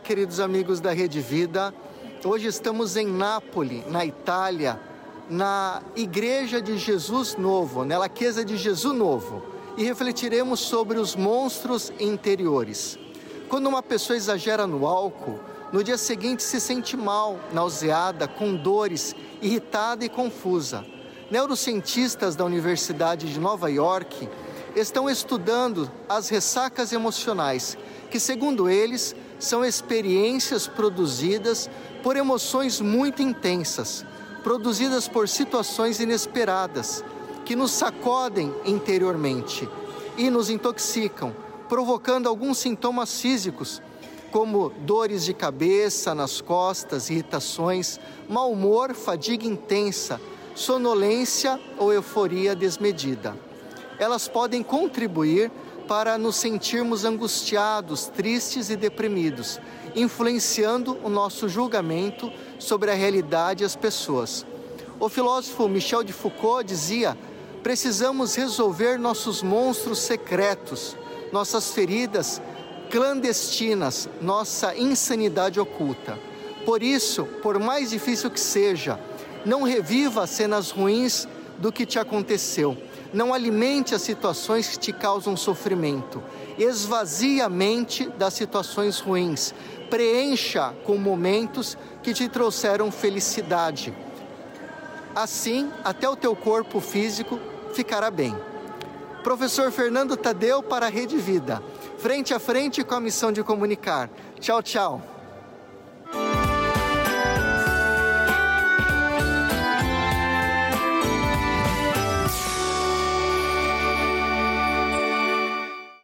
queridos amigos da Rede Vida. Hoje estamos em Nápoles, na Itália, na Igreja de Jesus Novo, na Laqueza de Jesus Novo, e refletiremos sobre os monstros interiores. Quando uma pessoa exagera no álcool, no dia seguinte se sente mal, nauseada, com dores, irritada e confusa. Neurocientistas da Universidade de Nova York estão estudando as ressacas emocionais, que, segundo eles, são experiências produzidas por emoções muito intensas, produzidas por situações inesperadas, que nos sacodem interiormente e nos intoxicam, provocando alguns sintomas físicos, como dores de cabeça, nas costas, irritações, mau humor, fadiga intensa, sonolência ou euforia desmedida. Elas podem contribuir para nos sentirmos angustiados, tristes e deprimidos, influenciando o nosso julgamento sobre a realidade e as pessoas. O filósofo Michel de Foucault dizia: precisamos resolver nossos monstros secretos, nossas feridas clandestinas, nossa insanidade oculta. Por isso, por mais difícil que seja, não reviva as cenas ruins do que te aconteceu. Não alimente as situações que te causam sofrimento. Esvazie a mente das situações ruins. Preencha com momentos que te trouxeram felicidade. Assim, até o teu corpo físico ficará bem. Professor Fernando Tadeu para a Rede Vida frente a frente com a missão de comunicar. Tchau, tchau.